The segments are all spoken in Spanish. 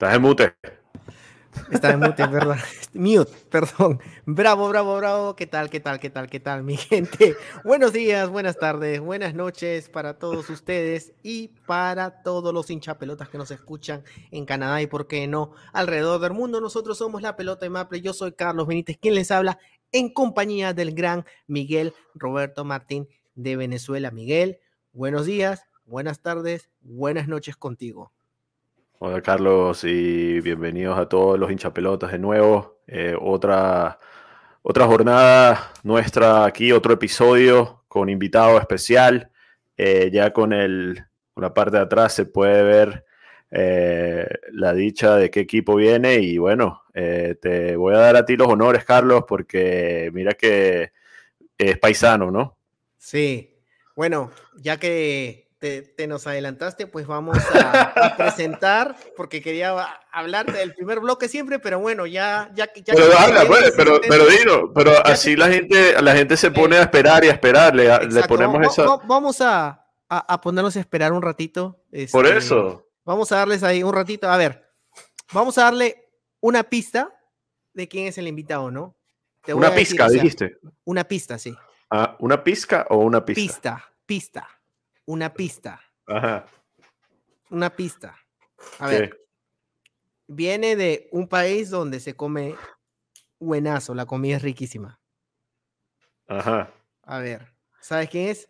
Estás en mute. Está en mute, verdad. Mute, perdón. Bravo, bravo, bravo. ¿Qué tal, qué tal, qué tal, qué tal, mi gente? Buenos días, buenas tardes, buenas noches para todos ustedes y para todos los hinchapelotas que nos escuchan en Canadá y, por qué no, alrededor del mundo. Nosotros somos la pelota de Maple. Yo soy Carlos Benítez, quien les habla en compañía del gran Miguel Roberto Martín de Venezuela. Miguel, buenos días, buenas tardes, buenas noches contigo. Hola Carlos y bienvenidos a todos los hinchapelotas de nuevo. Eh, otra, otra jornada nuestra aquí, otro episodio con invitado especial. Eh, ya con, el, con la parte de atrás se puede ver eh, la dicha de qué equipo viene y bueno, te voy a dar a ti los honores Carlos porque mira que es paisano, ¿no? Sí, bueno, ya que te, nos adelantaste, pues vamos a, presentar, porque quería hablarte del primer bloque siempre, pero bueno, ya... ya, ya pero habla, pues, pero, pero dilo, pero así la gente, la gente se pone a esperar y a esperar, le, le ponemos eso. Vamos a, a, ponernos a esperar un ratito. Por este, eso. Vamos a darles ahí un ratito, a ver, vamos a darle una pista de quién es el invitado, ¿no? una pizca, dijiste. Una pista, sí. Ah, ¿Una pizca o una pista? Pista, pista una pista. Ajá. Una pista. A ver. Viene de un país donde se come buenazo, la comida es riquísima. Ajá. A ver, ¿sabes quién es?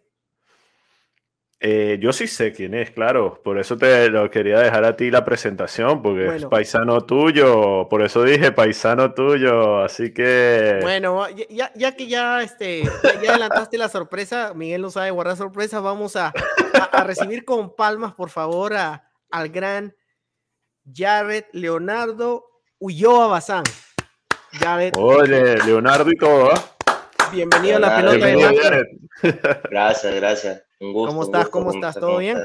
Eh, yo sí sé quién es, claro. Por eso te lo quería dejar a ti la presentación, porque es paisano tuyo. Por eso dije paisano tuyo. Así que. Bueno, ya, ya que ya, este, ya, adelantaste la sorpresa, Miguel no sabe guardar sorpresa. Vamos a, a, recibir con palmas, por favor, a, al gran Jared Leonardo Ulloa Bazán. Jared. Oye, Leonardo y todo, ¿eh? Bienvenido a la pelota de Gracias, gracias. Un gusto. ¿Cómo estás? ¿Cómo estás? ¿Todo bien?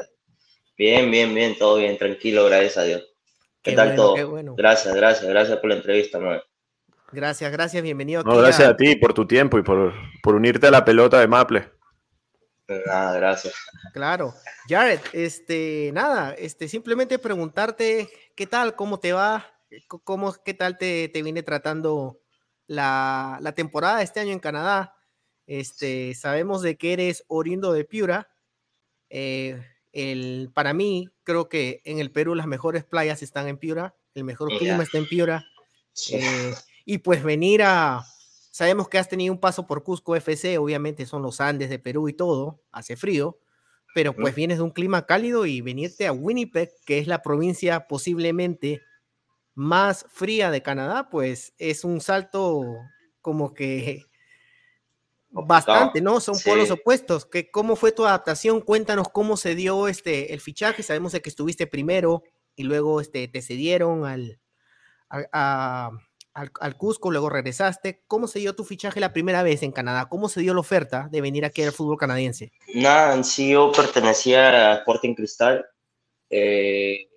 Bien, bien, bien, todo bien, tranquilo, gracias a Dios. ¿Qué, tal todo? Gracias, gracias, gracias por la entrevista, man. Gracias, gracias, bienvenido. No, gracias a... ti por tu tiempo y por, por unirte a la pelota de Maple. Nada, gracias. Claro. Jared, este, nada, este, simplemente preguntarte qué tal, cómo te va, cómo, qué tal te, te viene tratando la, la temporada de este año en Canadá. Este, sabemos de que eres oriundo de Piura. Eh, el, para mí, creo que en el Perú las mejores playas están en Piura, el mejor clima está en Piura. Eh, y pues venir a, sabemos que has tenido un paso por Cusco FC, obviamente son los Andes de Perú y todo, hace frío, pero pues vienes de un clima cálido y venirte a Winnipeg, que es la provincia posiblemente más fría de Canadá, pues es un salto como que Bastante, ¿no? Son polos opuestos. ¿Qué, ¿Cómo fue tu adaptación? Cuéntanos cómo se dio este, el fichaje. Sabemos de que estuviste primero y luego este, te cedieron al, al, Cusco, luego regresaste. ¿Cómo se dio tu fichaje la primera vez en Canadá? ¿Cómo se dio la oferta de venir aquí al fútbol canadiense? Nada, en sí yo pertenecía a Sporting Cristal. Eh,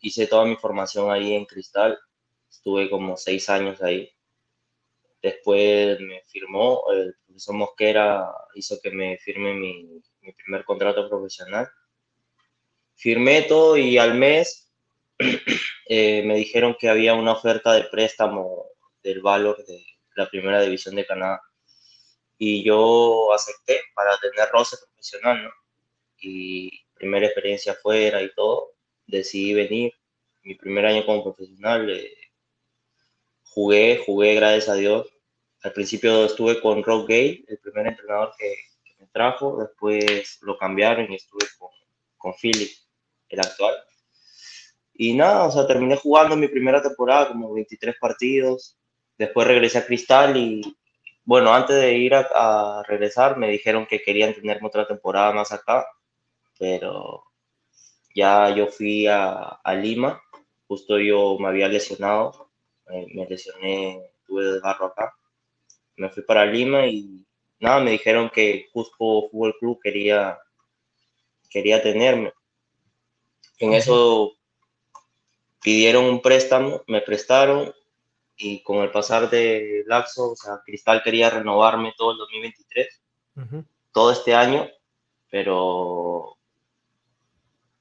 hice toda mi formación ahí en Cristal. Estuve como seis años ahí. Después me firmó, el profesor Mosquera hizo que me firme mi, primer contrato profesional. Firmé todo y al mes eh, me dijeron que había una oferta de préstamo del valor de la primera división de Canadá. Y yo acepté para tener roce profesional, ¿no? Y primera experiencia fuera y todo, decidí venir. Mi primer año como profesional, eh, jugué, jugué, gracias a Dios. Al principio estuve con Rob Gay, el primer entrenador que, me trajo, después lo cambiaron y estuve con, con Philip, el actual. Y nada, o sea, terminé jugando mi primera temporada, como 23 partidos. Después regresé a Cristal y, bueno, antes de ir a, a, regresar me dijeron que querían tenerme otra temporada más acá, pero ya yo fui a, Lima, justo yo me había lesionado, me lesioné, tuve desgarro acá, me fui para Lima y nada, me dijeron que Cusco Fútbol Club quería, quería tenerme. En eso pidieron un préstamo, me prestaron y con el pasar de Laxo, o sea, Cristal quería renovarme todo el 2023, todo este año, pero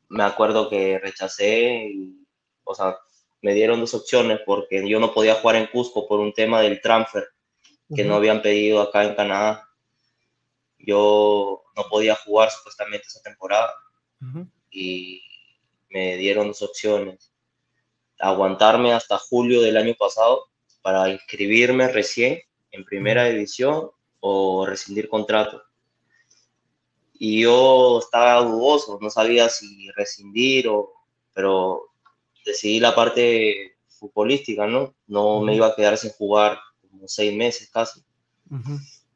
me acuerdo que rechacé y, o sea, me dieron dos opciones porque yo no podía jugar en Cusco por un tema del transfer que no habían pedido acá en Canadá. Yo no podía jugar supuestamente esa temporada y me dieron dos opciones. Aguantarme hasta julio del año pasado para inscribirme recién en primera división o rescindir contrato. Y yo estaba dudoso, no sabía si rescindir o, pero decidí la parte futbolística, ¿no? No me iba a quedar sin jugar como seis meses casi.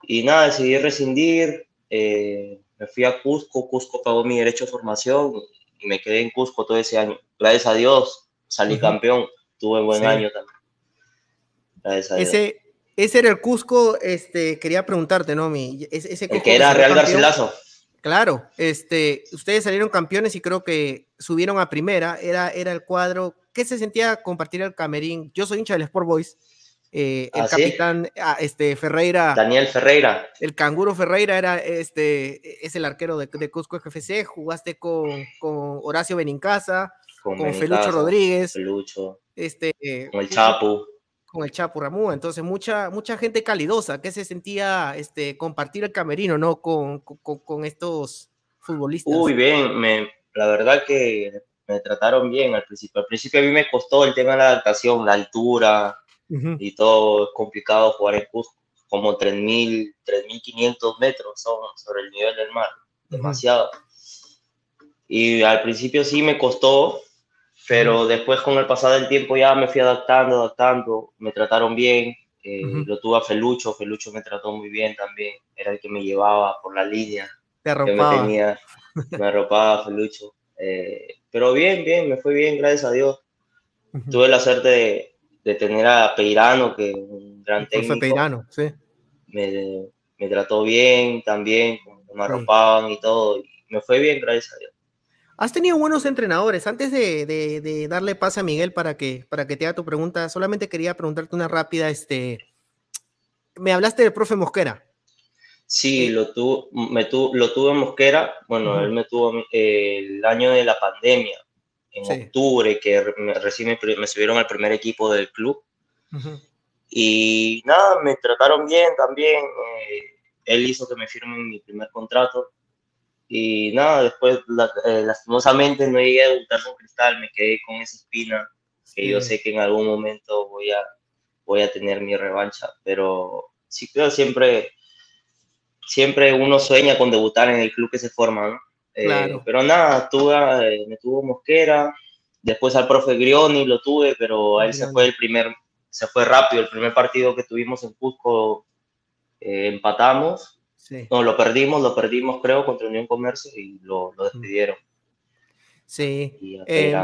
Y nada, decidí rescindir, eh, me fui a Cusco, Cusco pagó mi derecho de formación y me quedé en Cusco todo ese año. Gracias a Dios salí campeón, tuve buen año también. Gracias a ese, ese era el Cusco, este, quería preguntarte, ¿no? Mi, ese, el que era Real Garcilaso. Claro, este, ustedes salieron campeones y creo que subieron a primera, era, era el cuadro. ¿Qué se sentía compartir el camerín? Yo soy hincha del Sport Boys. Eh, el ¿Ah, capitán ah, este, Ferreira. Daniel Ferreira. El canguro Ferreira era este, es el arquero de, de Cusco FFC. Jugaste con, con Horacio Benincasa, con, con Felucho Rodríguez. Felucho. Este, con el Chapu con el Chapo Ramú. Entonces, mucha, mucha gente calidosa que se sentía este, compartir el camerino, ¿no? Con, con, estos futbolistas. Uy, bien, me, la verdad que me trataron bien al principio. Al principio a mí me costó el tema de la adaptación, la altura y todo. Es complicado jugar en Cusco, como 3.000, 3.500 metros son sobre el nivel del mar. Demasiado. Y al principio sí me costó, pero después con el pasar del tiempo ya me fui adaptando, adaptando, me trataron bien, eh, lo tuve a Felucho, Felucho me trató muy bien también, era el que me llevaba por la línea. Te arropaba. me, tenía, me arropaba Felucho. Eh, pero bien, bien, me fue bien, gracias a Dios. Tuve la suerte de, tener a Peirano, que un gran técnico. Peirano, sí. Me, me, trató bien también, me arropaban y todo. Y me fue bien, gracias a Dios. Has tenido buenos entrenadores. Antes de, darle pase a Miguel para que, para que te haga tu pregunta, solamente quería preguntarte una rápida. Este, me hablaste del profe Mosquera. Sí, eh, lo, tuvo, me lo tuve en Mosquera. Bueno, él me tuvo el año de la pandemia, en octubre, que recién me, subieron al primer equipo del club. Y nada, me trataron bien también. Eh, él hizo que me firmen mi primer contrato y nada, después eh, lastimosamente no llegué a debutar con Cristal, me quedé con esa espina, que yo sé que en algún momento voy a, voy a tener mi revancha, pero sí creo siempre, siempre uno sueña con debutar en el club que se forma, ¿no? Eh, pero nada, tuve, eh, me tuvo Mosquera, después al profe Grioni lo tuve, pero él se fue el primer, se fue rápido, el primer partido que tuvimos en Cusco empatamos. No, lo perdimos, lo perdimos creo contra Unión Comercio y lo, lo despidieron. Sí. Eh,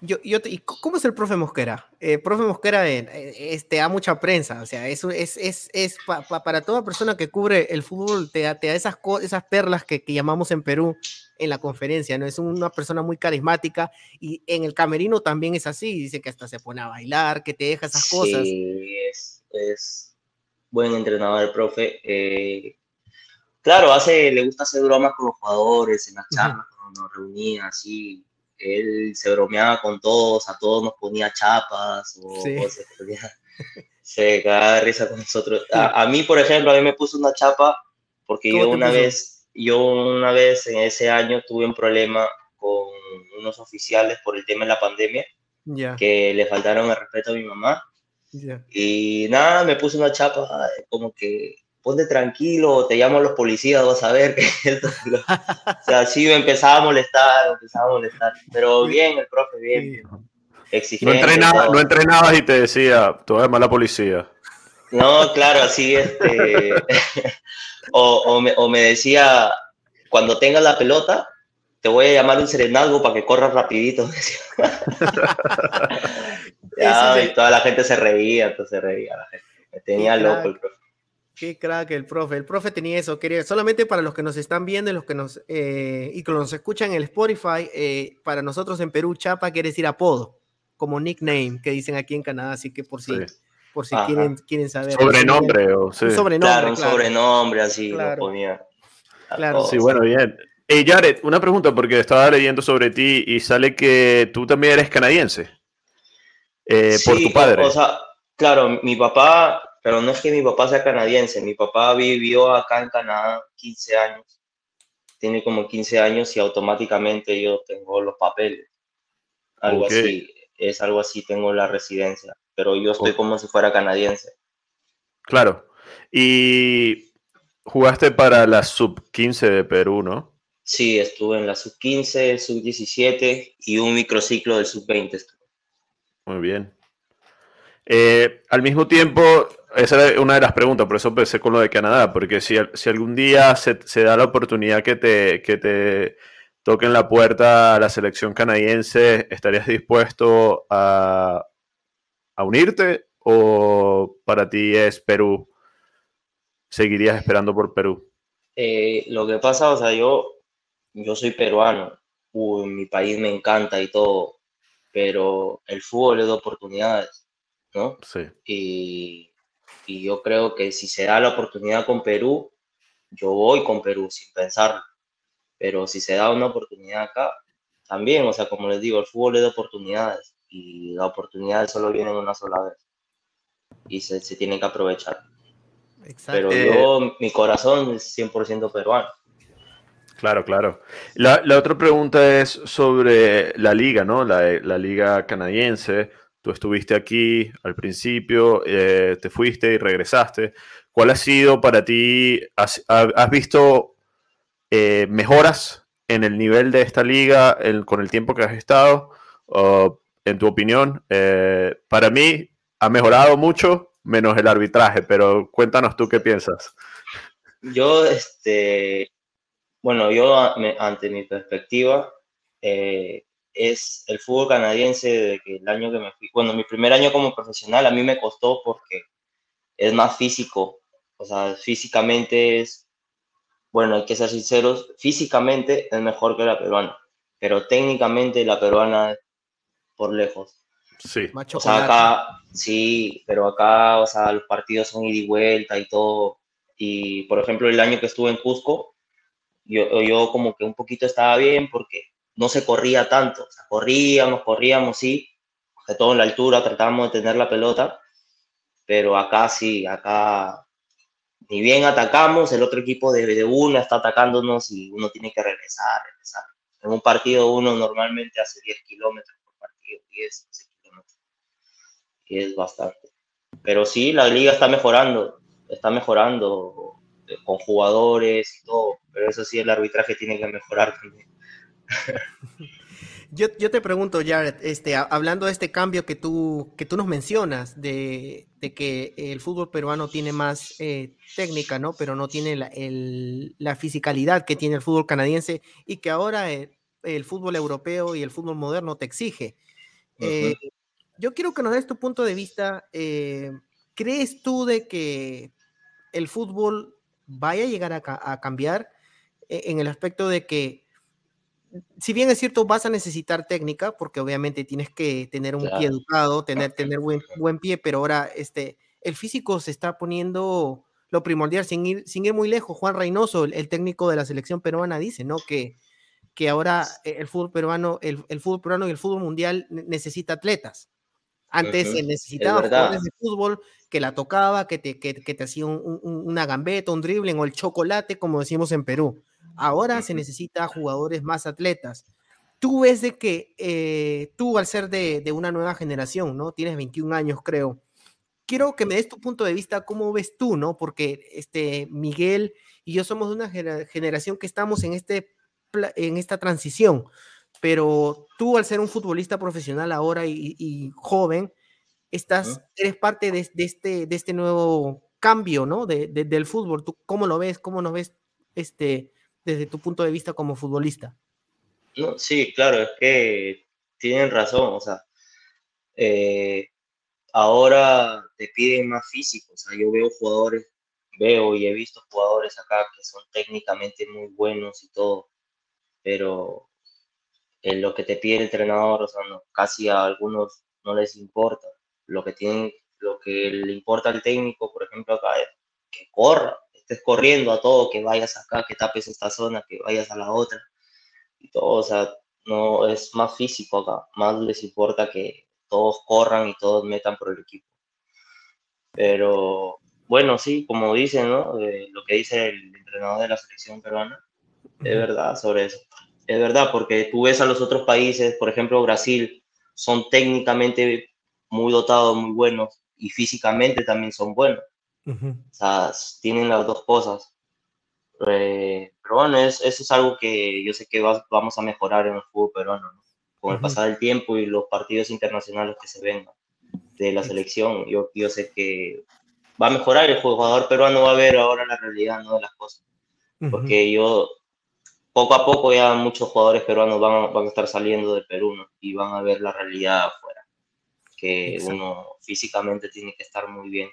yo, yo ¿Y cómo es el profe Mosquera? El eh, profe Mosquera eh, este, da mucha prensa, o sea, eso es, es, es para toda persona que cubre el fútbol, te da, te da esas, esas perlas que, que, llamamos en Perú en la conferencia, ¿no? Es una persona muy carismática y en el camerino también es así, dice que hasta se pone a bailar, que te deja esas cosas. Sí, es, es buen entrenador el profe. Eh, claro, hace, le gusta hacer bromas con los jugadores en las charlas, cuando nos reunía así. Él se bromeaba con todos, a todos nos ponía chapas o, se, cagaba de risa con nosotros. A, mí, por ejemplo, a mí me puso una chapa porque yo una vez, yo una vez en ese año tuve un problema con unos oficiales por el tema de la pandemia, que le faltaron el respeto a mi mamá. Y nada, me puso una chapa como que ponte tranquilo, te llamo a los policías, vas a ver que o sea, sí me empezaba a molestar, empezaba a molestar, pero bien, el profe, bien. No, entrenaba, no entrenabas y te decía, tú eres mala policía. No, claro, así, este, o, o, me, o me decía, cuando tengas la pelota, te voy a llamar un serenazgo para que corras rapidito. y toda la gente se reía, entonces se reía la gente. Me tenía loco el profe. Qué crack el profe. El profe tenía eso. Quería, solamente para los que nos están viendo y los que nos, eh, y que nos escuchan en el Spotify, eh, para nosotros en Perú, Chapa quiere decir apodo, como nickname, que dicen aquí en Canadá. Así que por si, por si quieren, quieren saber. Sobrenombre. O, sí. sobrenombre. Claro, un sobrenombre así lo ponía. Claro. Sí, bueno, bien. Hey, Jared, una pregunta, porque estaba leyendo sobre ti y sale que tú también eres canadiense. Eh, por tu padre. O sea, claro, mi papá pero no es que mi papá sea canadiense, mi papá vivió acá en Canadá 15 años, tiene como 15 años y automáticamente yo tengo los papeles. Algo así, es algo así, tengo la residencia, pero yo estoy como si fuera canadiense. Claro. Y jugaste para la sub-15 de Perú, ¿no? Sí, estuve en la sub-15, sub-17 y un microciclo del sub-20. Muy bien. Eh, al mismo tiempo, esa es una de las preguntas, por eso empecé con lo de Canadá, porque si, si algún día se, se, da la oportunidad que te, que te toquen la puerta a la selección canadiense, ¿estarías dispuesto a, a unirte o para ti es Perú? ¿Seguirías esperando por Perú? Eh, lo que pasa, o sea, yo, yo soy peruano, mi país me encanta y todo, pero el fútbol es de oportunidades ¿no? Sí. Y, y, yo creo que si se da la oportunidad con Perú, yo voy con Perú sin pensarlo. Pero si se da una oportunidad acá, también, o sea, como les digo, el fútbol es de oportunidades y las oportunidades solo vienen una sola vez y se, se tiene que aprovechar. Exacto. Pero yo, mi corazón es 100% peruano. Claro, claro. La, la, otra pregunta es sobre la liga, ¿no? La, la liga canadiense. Tú estuviste aquí al principio, eh, te fuiste y regresaste. ¿Cuál ha sido para ti? ¿Has, visto eh, mejoras en el nivel de esta liga con el tiempo que has estado? en tu opinión, eh, para mí ha mejorado mucho, menos el arbitraje, pero cuéntanos tú qué piensas. Yo, este, bueno, yo ante mi perspectiva, es el fútbol canadiense de que el año que me fui, bueno, mi primer año como profesional a mí me costó porque es más físico, o sea, físicamente es, bueno, hay que ser sinceros, físicamente es mejor que la peruana, pero técnicamente la peruana por lejos. Sí. o sea, acá, sí, pero acá, o sea, los partidos son ida y vuelta y todo. Y, por ejemplo, el año que estuve en Cusco, yo, yo como que un poquito estaba bien porque no se corría tanto. O sea, corríamos, corríamos, sí, de todo en la altura, tratábamos de tener la pelota, pero acá sí, acá ni bien atacamos, el otro equipo de, de uno está atacándonos y uno tiene que regresar, regresar. En un partido uno normalmente hace 10 kilómetros por partido, 10, 12 kilómetros. Y es bastante. Pero sí, la liga está mejorando, está mejorando eh, con jugadores y todo, pero eso sí, el arbitraje tiene que mejorar también. Yo, yo, te pregunto, Jared, este, hablando de este cambio que tú, que tú nos mencionas, de, de que el fútbol peruano tiene más eh, técnica, ¿no? Pero no tiene la, el, la, fisicalidad que tiene el fútbol canadiense y que ahora el, el fútbol europeo y el fútbol moderno te exige. eh, yo quiero que nos des tu punto de vista. Eh, ¿Crees tú de que el fútbol vaya a llegar a, a cambiar eh, en el aspecto de que si bien es cierto, vas a necesitar técnica, porque obviamente tienes que tener un pie educado, tener, tener buen, buen pie, pero ahora este, el físico se está poniendo lo primordial, sin ir, sin ir muy lejos. Juan Reynoso, el, técnico de la selección peruana, dice, ¿no? Que, que ahora el fútbol peruano, el, el fútbol peruano y el fútbol mundial necesita atletas. Antes se necesitaba jugadores de fútbol que la tocaba, que te, que, que te hacía un, un, una gambeta, un dribbling o el chocolate, como decimos en Perú. Ahora se necesita jugadores más atletas. Tú ves de que eh, tú al ser de, de, una nueva generación, ¿no? Tienes 21 años, creo. Quiero que me des tu punto de vista, cómo ves tú, ¿no? Porque este, Miguel y yo somos de una generación que estamos en, este, en esta transición, pero tú al ser un futbolista profesional ahora y, y joven, estás, eres parte de, de, este, de este nuevo cambio, ¿no? De, de, del fútbol. ¿Tú cómo lo ves? ¿Cómo nos ves este, desde tu punto de vista como futbolista? No, sí, claro, es que tienen razón, o sea, eh, ahora te piden más físico, yo veo jugadores, veo y he visto jugadores acá que son técnicamente muy buenos y todo, pero en lo que te pide el entrenador, o sea, casi a algunos no les importa, lo que tienen, lo que le importa al técnico, por ejemplo, acá es que corra, estés corriendo a todo, que vayas acá, que tapes esta zona, que vayas a la otra, y todo, o sea, no es más físico acá, más les importa que todos corran y todos metan por el equipo. Pero bueno, sí, como dicen, ¿no? Eh, lo que dice el entrenador de la selección peruana, es verdad sobre eso. Es verdad, porque tú ves a los otros países, por ejemplo, Brasil, son técnicamente muy dotados, muy buenos, y físicamente también son buenos. O sea, tienen las dos cosas. Eh, pero bueno, eso es algo que yo sé que vamos a mejorar en el fútbol peruano, con el pasar del tiempo y los partidos internacionales que se vengan de la selección. Yo, yo sé que va a mejorar, el jugador peruano va a ver ahora la realidad ¿no? de las cosas. Porque yo, poco a poco ya muchos jugadores peruanos van, van a estar saliendo del Perú y van a ver la realidad afuera. Que uno físicamente tiene que estar muy bien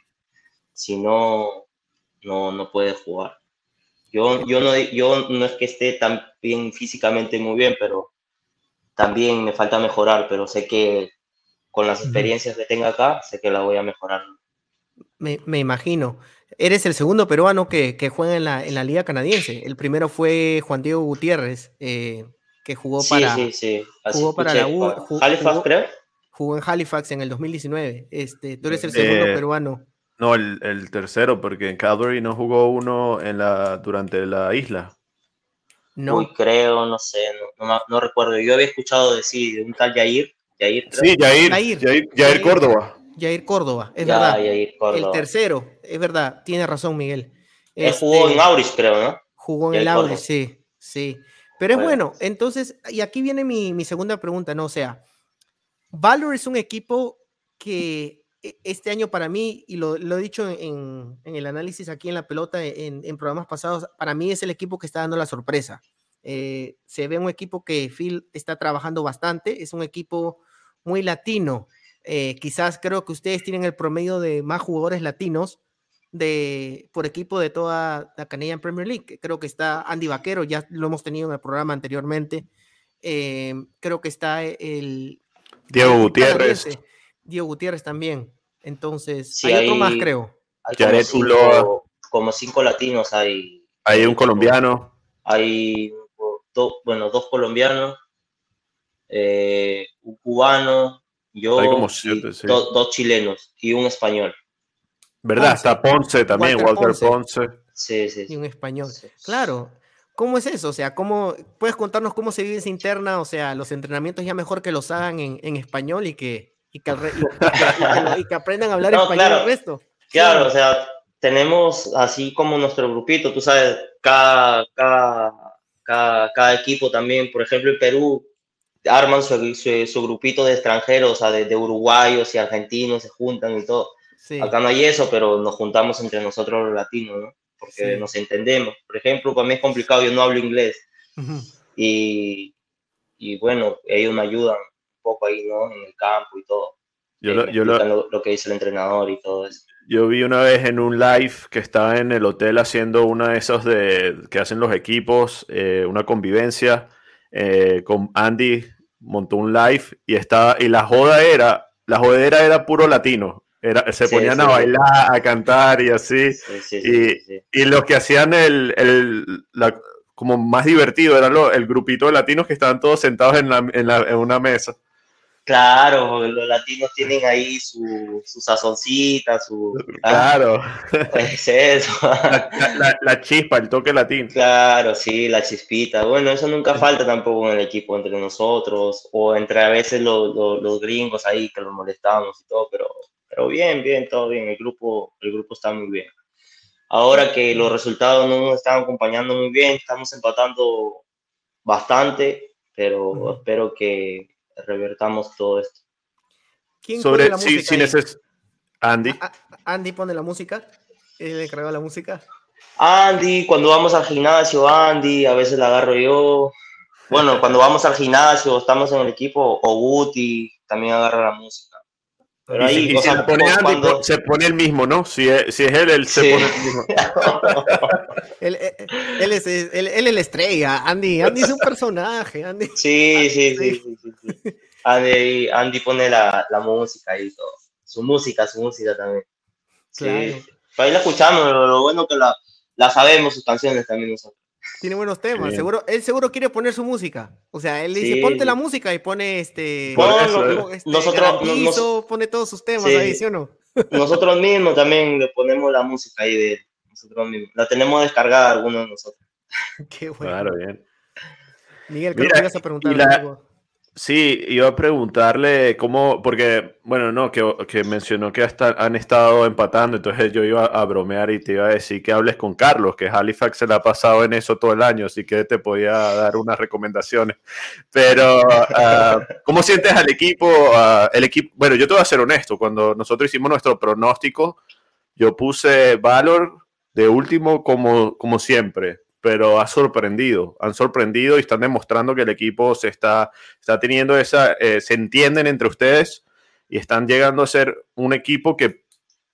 si no, no, no puede jugar. Yo, yo, no, yo no es que esté tan bien físicamente muy bien, pero también me falta mejorar, pero sé que con las experiencias que tengo acá, sé que la voy a mejorar. Me, me imagino. Eres el segundo peruano que, que juega en la, en la, liga canadiense. El primero fue Juan Diego Gutiérrez, eh, que jugó para, sí, sí, jugó para la U. Halifax, creo. Jugó en Halifax en el 2019. Este, tú eres el segundo Eh, peruano. No, el, el tercero, porque en Calgary no jugó uno en la, durante la isla. No, Uy, creo, no sé, no, no, no recuerdo. Yo había escuchado decir de un tal Yair. Yair creo. Sí, Jair, Jair. Jair, Jair Córdoba. Jair Córdoba, es Ya, verdad. Yair Córdoba. El tercero, es verdad, tiene razón Miguel. Él Este, jugó en Auris, creo, ¿no? Jugó en el Córdoba. sí, sí. Pero es Bueno. bueno, entonces, y aquí viene mi, mi segunda pregunta, ¿no? O sea, Valor es un equipo que este año para mí, y lo, lo he dicho en, en el análisis aquí en la pelota, en, en programas pasados, para mí es el equipo que está dando la sorpresa. Eh, se ve un equipo que Phil está trabajando bastante, es un equipo muy latino. Eh, quizás creo que ustedes tienen el promedio de más jugadores latinos de, por equipo de toda la Canadian Premier League. Creo que está Andy Vaquero, ya lo hemos tenido en el programa anteriormente. Eh, creo que está el Diego Gutiérrez. canadiense, Diego Gutiérrez también. Entonces, Sí, hay otro más, creo. Hay como cinco, como cinco latinos hay. Hay un colombiano. Hay do- bueno, dos colombianos, eh, un cubano, yo Hay como y siete, sí. do- dos chilenos y un español. ¿Verdad? Ponce. Está Ponce también, Walter Walter, Ponce. Ponce. Sí, sí, Y un español. Sí. Claro. ¿Cómo es eso? O sea, ¿cómo puedes contarnos cómo se vive esa interna? O sea, los entrenamientos ya mejor que los hagan en, en español y que, y que, y y que aprendan a hablar No, español claro. el resto. Claro, o sea, tenemos así como nuestro grupito, tú sabes, cada, cada, cada, cada equipo también, por ejemplo, en Perú arman su, su, su grupito de extranjeros, o sea, de, de uruguayos y argentinos, se juntan y todo. Sí. Acá no hay eso, pero nos juntamos entre nosotros los latinos, ¿no? Porque Sí. nos entendemos. Por ejemplo, para mí es complicado, yo no hablo inglés Ujú. y, y bueno, ellos me ayudan poco ahí, ¿no? En el campo y todo. Yo, Eh, lo, me yo, lo, lo, que dice el entrenador y todo eso. yo vi una vez en un live que estaba en el hotel haciendo una de esos de, que hacen los equipos, eh, una convivencia eh, con Andy, montó un live y estaba, y la joda era, la jodera era puro latino. Era, se Sí, ponían sí, a sí. bailar, a cantar y así. Sí, sí, sí, Y- sí, sí. Y los que hacían el, el- la- como más divertido era lo- el grupito de latinos que estaban todos sentados en, la- en la- en una mesa. Claro, los latinos tienen ahí su, su sazoncita, su... Ah, Claro, es eso. la, la- la- la chispa, el toque latino. Claro, sí, la chispita. Bueno, eso nunca falta tampoco en el equipo entre nosotros o entre a veces los, los, los gringos ahí que los molestamos y todo, pero, pero bien, bien, todo bien. El grupo, el grupo está muy bien. Ahora que los resultados no nos están acompañando muy bien, estamos empatando bastante, pero espero que revertamos todo esto. ¿Quién pone Sobre la si ahí? neces- Andy. A- a- Andy pone la música. Él de la música. Andy, cuando vamos al gimnasio, Andy, a veces la agarro yo. bueno, cuando vamos al gimnasio, estamos en el equipo, o Guti también agarra la música. Pero ahí, y, se, pone se pone el mismo, ¿no? Si es, si es él, él se pone el mismo. él, él, es, él, él, es la estrella, Andy. Andy es un personaje, Andy. Sí, sí, sí. sí, sí, Andy, Andy, pone la, la, música y todo. Su música, su música también. Claro. Sí. Ahí la escuchamos, lo, lo bueno que la, la sabemos, sus canciones también nosotros. Tiene buenos temas, seguro, él seguro quiere poner su música. O sea, él dice, ponte la música y pone este, este nosotros pone todos sus temas ahí, ¿sí o no? nosotros mismos también le ponemos la música ahí de nosotros mismos. La tenemos descargada algunos de nosotros. Qué bueno. Claro, bien. Miguel, ¿qué ibas a preguntar? Sí, iba a preguntarle cómo, porque, bueno, no, que, que mencionó que hasta han estado empatando, entonces yo iba a bromear y te iba a decir que hables con Carlos, que Halifax se le ha pasado en eso todo el año, así que te podía dar unas recomendaciones. Pero, uh, ¿cómo sientes al equipo? Uh, el equipo, bueno, yo te voy a ser honesto, cuando nosotros hicimos nuestro pronóstico, yo puse Valor de último como, como siempre, pero ha sorprendido, han sorprendido y están demostrando que el equipo se está, está teniendo esa, eh, se entienden entre ustedes y están llegando a ser un equipo que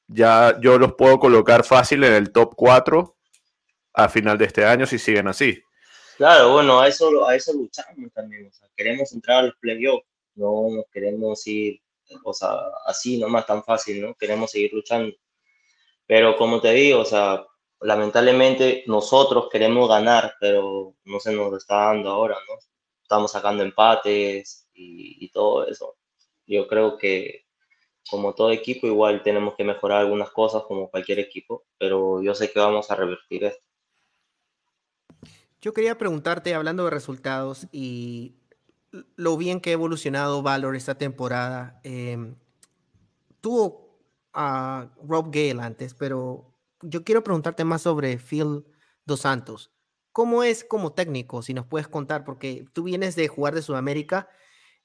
ya yo los puedo colocar fácil en el top 4 a final de este año si siguen así. Claro, bueno, a eso, a eso luchamos también, o sea, queremos entrar a los playoffs, no queremos ir, o sea, así nomás tan fácil, ¿no? Queremos seguir luchando. Pero como te digo, o sea, lamentablemente nosotros queremos ganar, pero no se nos está dando ahora, ¿no? Estamos sacando empates y, todo eso. Yo creo que como todo equipo igual tenemos que mejorar algunas cosas como cualquier equipo, pero yo sé que vamos a revertir esto. Yo quería preguntarte, hablando de resultados y lo bien que ha evolucionado Valor esta temporada, eh, tuvo a Rob Gale antes, pero yo quiero preguntarte más sobre Phil Dos Santos. ¿Cómo es como técnico? Si nos puedes contar, porque tú vienes de jugar de Sudamérica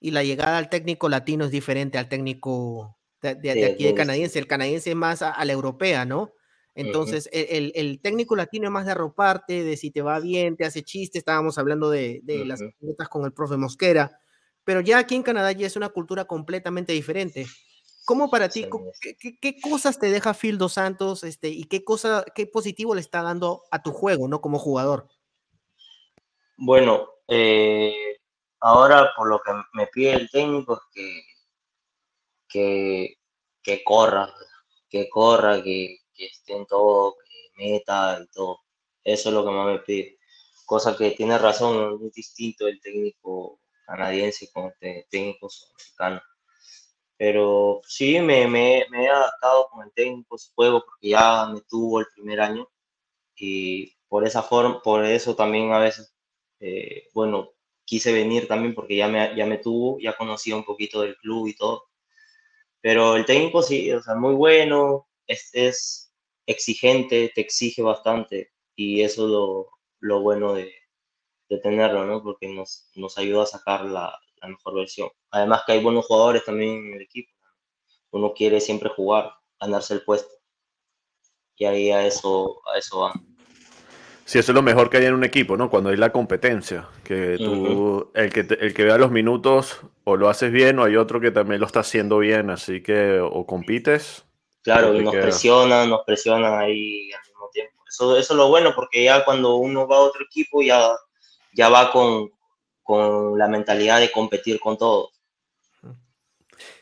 y la llegada al técnico latino es diferente al técnico de, aquí de canadiense. El canadiense es más a, la europea, ¿no? Entonces, el, el, técnico latino es más de arroparte, de si te va bien, te hace chiste. Estábamos hablando de, de las las con el profe Mosquera, pero ya aquí en Canadá ya es una cultura completamente diferente. ¿Cómo para ti, qué, cosas te deja Phil Dos Santos este, y qué, cosa, qué positivo le está dando a tu juego, ¿no? Como jugador. Bueno, eh, ahora por lo que me pide el técnico es que, que, corra, que corra, que, esté en todo, que meta y todo. Eso es lo que más me pide. Cosa que tiene razón, es muy distinto el técnico canadiense con el técnico sudamericano pero sí, me, me, me, he adaptado con el técnico, su juego, porque ya me tuvo el primer año. Y por esa forma, por eso también a veces, eh, bueno, quise venir también porque ya me, ya me tuvo, ya conocía un poquito del club y todo. Pero el técnico sí, o sea, muy bueno, es, es exigente, te exige bastante y eso es lo, lo bueno de, de, tenerlo, ¿no? Porque nos, nos ayuda a sacar la, mejor versión. Además que hay buenos jugadores también en el equipo. Uno quiere siempre jugar, ganarse el puesto. Y ahí a eso, a eso va. Sí, eso es lo mejor que hay en un equipo, ¿no? Cuando hay la competencia, que tú, el, que el que vea los minutos, o lo haces bien, o hay otro que también lo está haciendo bien, así que o compites. Claro, y nos presionan, nos presionan ahí al mismo tiempo. Eso, eso es lo bueno, porque ya cuando uno va a otro equipo, ya, ya va con, con la mentalidad de competir con todos.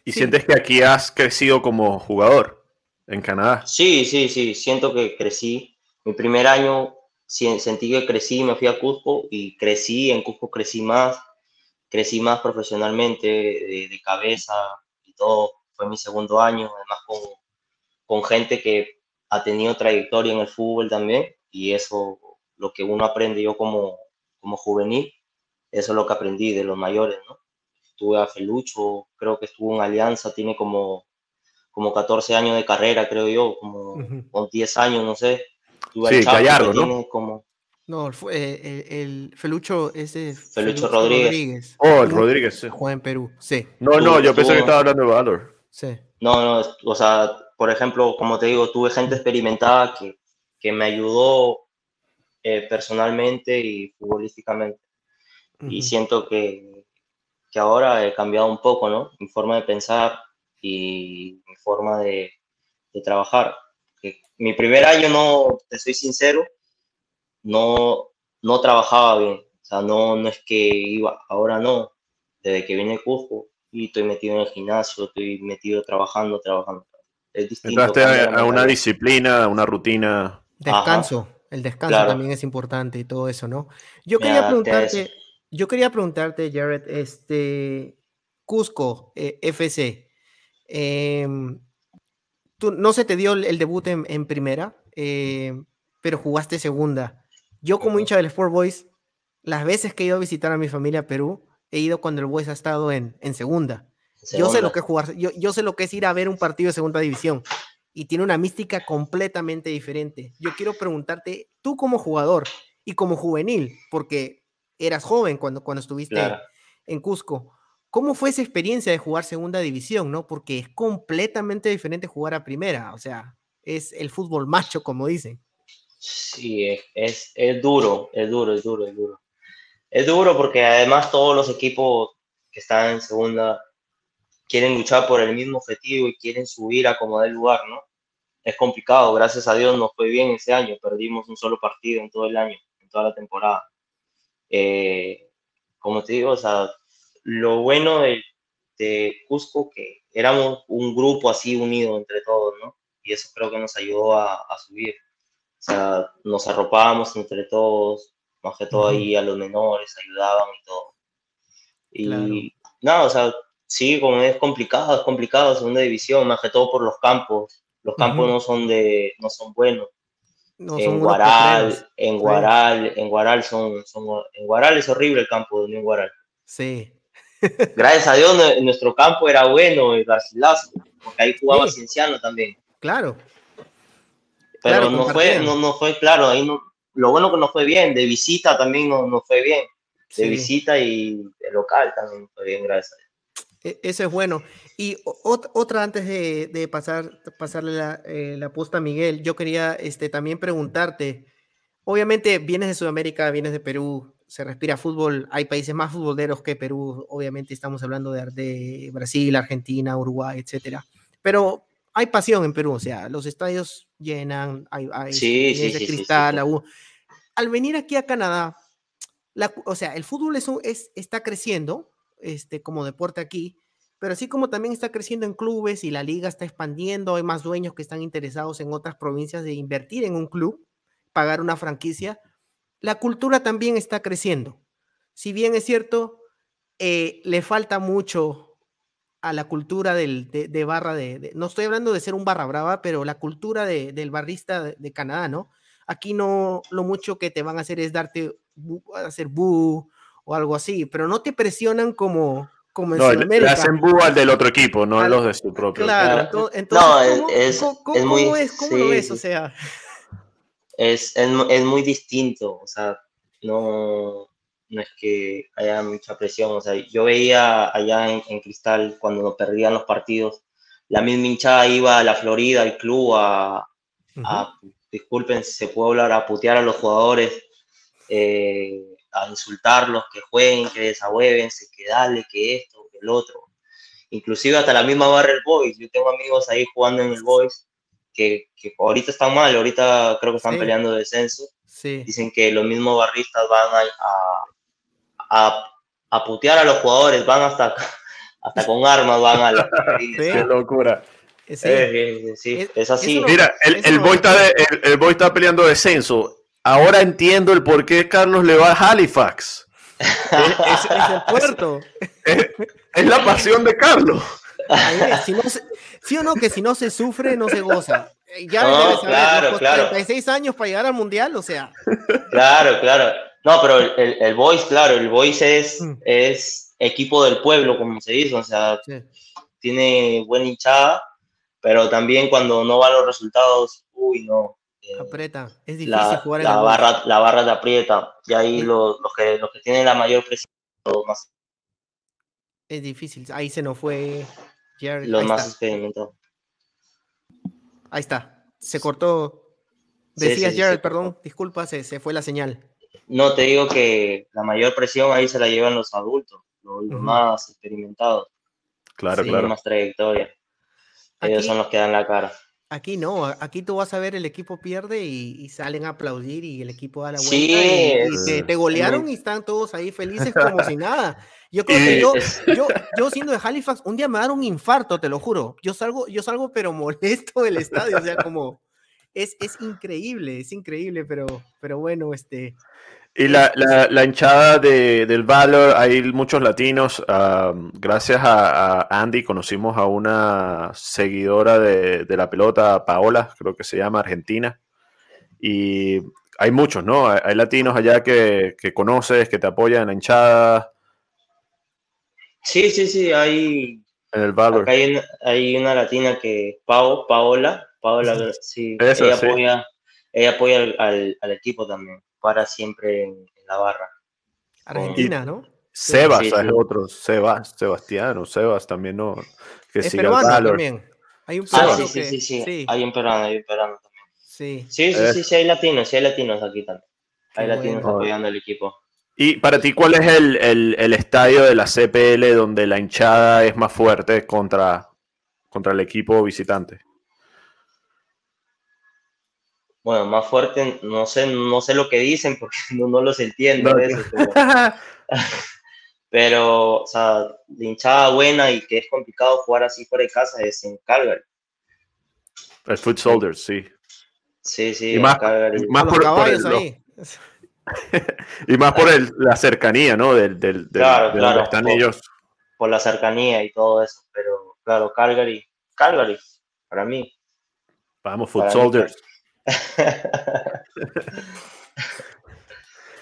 ¿Y sientes que aquí has crecido como jugador en Canadá? Sí, sí, sí, siento que crecí. Mi primer año sentí que crecí, me fui a Cusco y crecí, en Cusco crecí más, crecí más profesionalmente, de, cabeza y todo. Fue mi segundo año, además con, con gente que ha tenido trayectoria en el fútbol también y eso, lo que uno aprende yo como, como juvenil, eso es lo que aprendí de los mayores, ¿no? Estuve a Felucho, creo que estuvo en Alianza, tiene como, como 14 años de carrera, creo yo, como con 10 años, no sé. sí, Gallardo, ¿no? Como... No, eh, el, Felucho es de Felucho, Rodríguez. Oh, el Rodríguez, sí. Juega en Perú, sí. No, no, yo pensé que estaba hablando de Valor. Sí. No, no, o sea, por ejemplo, como te digo, tuve gente experimentada que, que me ayudó eh, personalmente y futbolísticamente. Y siento que, que, ahora he cambiado un poco, ¿no? Mi forma de pensar y mi forma de, de trabajar. mi primer año, no, te soy sincero, no, no trabajaba bien. O sea, no, no es que iba, ahora no. Desde que vine a Cusco y estoy metido en el gimnasio, estoy metido trabajando, trabajando. Es distinto. Entraste a, una disciplina, a una rutina. Descanso. El descanso también es importante y todo eso, ¿no? Yo quería preguntarte, yo quería preguntarte, Jared, este, Cusco eh, FC, em, tú, no se te dio el, debut en, primera, em, pero jugaste segunda. Yo como hincha del Sport Boys, las veces que he ido a visitar a mi familia a Perú, he ido cuando el Boys ha estado en, en segunda. Yo sé lo que es jugar, yo, yo sé lo que es ir a ver un partido de segunda división y tiene una mística completamente diferente. Yo quiero preguntarte, tú como jugador y como juvenil, porque eras joven cuando, cuando estuviste en Cusco, ¿cómo fue esa experiencia de jugar segunda división, no? Porque es completamente diferente jugar a primera, o sea, es el fútbol macho, como dicen. Sí, es, es, duro, es duro, es duro, es duro. Es duro porque además todos los equipos que están en segunda quieren luchar por el mismo objetivo y quieren subir a como del lugar, ¿no? Es complicado, gracias a Dios nos fue bien ese año, perdimos un solo partido en todo el año, en toda la temporada. Eh, como te digo, o sea, lo bueno de, de, Cusco, que éramos un grupo así unido entre todos, ¿no? Y eso creo que nos ayudó a, a subir. O sea, nos arropábamos entre todos, más que todo ahí a los menores, ayudaban y todo. Y nada, o sea, Sí, como es complicado, es complicado segunda división, más que todo por los campos. Los campos no son de, no son buenos. En, Guaral, en Guaral, en Guaral, son, son, en Guaral es horrible el campo de Unión Guaral. Sí. Gracias a Dios nuestro campo era bueno, el Garcilaso, porque ahí jugaba Cienciano también. Claro. Pero no fue, no, no fue claro, ahí no, lo bueno que no fue bien, de visita también no, no fue bien. De visita y de local también fue bien, gracias a Dios. E, eso es bueno. Y otra antes de, pasar, pasarle la, eh, la posta a Miguel, yo quería este, también preguntarte, obviamente vienes de Sudamérica, vienes de Perú, se respira fútbol, hay países más futboleros que Perú, obviamente estamos hablando de, de Brasil, Argentina, Uruguay, etcétera, pero hay pasión en Perú, o sea, los estadios llenan, hay, hay sí, sí, cristal, Al venir aquí a Canadá, la, o sea, el fútbol es, es, está creciendo, este, como deporte aquí, pero así como también está creciendo en clubes y la liga está expandiendo, hay más dueños que están interesados en otras provincias de invertir en un club, pagar una franquicia, la cultura también está creciendo. Si bien es cierto, eh, le falta mucho a la cultura del, de, barra de, no estoy hablando de ser un barra brava, pero la cultura del barrista de, Canadá, ¿no? Aquí no, lo mucho que te van a hacer es darte, hacer bu, o algo así, pero no te presionan como, como en no, Le hacen búho al del otro equipo, no a los de su propio. Claro, entonces, no, es, ¿cómo, es muy, ¿cómo lo ves? O sea. Es, es, es, muy distinto, o sea, no, no es que haya mucha presión, o sea, yo veía allá en, en Cristal cuando perdían los partidos, la misma hinchada iba a la Florida, al club, a, a disculpen si se puede hablar, a putear a los jugadores. Eh, a insultarlos, que jueguen, que desahuevense, que dale, que esto, que el otro. Inclusive hasta la misma barra el Boys. Yo tengo amigos ahí jugando en el Boys que, que ahorita están mal, ahorita creo que están peleando descenso. Dicen que los mismos barristas van a, a, a, putear a los jugadores, van hasta, hasta con armas, van a la... Qué locura. Sí, es, así. Mira, el, el, boy está el, el Boy está peleando descenso Ahora entiendo el por qué Carlos le va a Halifax. es, el puerto. Es, la pasión de Carlos. Si no sí o no, que si no se sufre, no se goza. Ya no, claro, claro. 36 años para llegar al mundial, o sea. Claro, claro. No, pero el, el Boys, claro, el Boys es, mm. es equipo del pueblo, como se dice, o sea, tiene buena hinchada, pero también cuando no van los resultados, uy, no, eh, aprieta, es difícil jugar en la, barra, la barra te aprieta y ahí los, que, los que tienen la mayor presión más. Es difícil, ahí se nos fue Jared. Los más experimentados. Ahí está, se cortó. Decías Jared, perdón, disculpa, se, se, fue la señal. No, te digo que la mayor presión ahí se la llevan los adultos, los, más experimentados. Claro, claro. más trayectoria. Ellos son los que dan la cara. Aquí no, aquí tú vas a ver el equipo pierde y, salen a aplaudir y el equipo da la vuelta sí, y, te, golearon y están todos ahí felices como si nada. Yo creo que yo, yo, yo, siendo de Halifax, un día me va a dar un infarto, te lo juro. Yo salgo, yo salgo pero molesto del estadio, o sea, como es, es increíble, es increíble, pero, pero bueno, este, y la, la, hinchada de, del Valor, hay muchos latinos. gracias a, Andy conocimos a una seguidora de, la pelota, Paola, creo que se llama, Argentina. Y hay muchos, ¿no? Hay, latinos allá que, conoces, que te apoyan en la hinchada. Sí, sí, sí, hay... En el Valor. hay, una, hay una latina que, Pao, Paola, Paola, sí, ella, Apoya, ella apoya al, al equipo también para siempre en, la barra. Argentina, ¿no? Sebas es otro, Sebas, Sebastiano, Sebas también, ¿no? Que es peruano también. Hay un peruano ah, sí, sí, sí, sí, Hay un peruano, hay un peruano también. Sí. Sí, sí, sí, sí, hay latinos, sí hay latinos aquí también. Hay latinos apoyando al equipo. Y para ti, ¿cuál es el, el, el, estadio de la CPL donde la hinchada es más fuerte contra, contra el equipo visitante? Bueno, más fuerte, no sé, no sé lo que dicen porque no, no los entiendo pero, o sea, de hinchada buena y que es complicado jugar así fuera de casa es en Calgary. El Foot Soldiers, sí. Sí, sí, y más, más por, por el, y más por el, la cercanía, ¿no? Del, del, claro, claro, están por, ellos. Por la cercanía y todo eso, pero claro, Calgary, Calgary, para mí. Vamos, Foot Soldiers.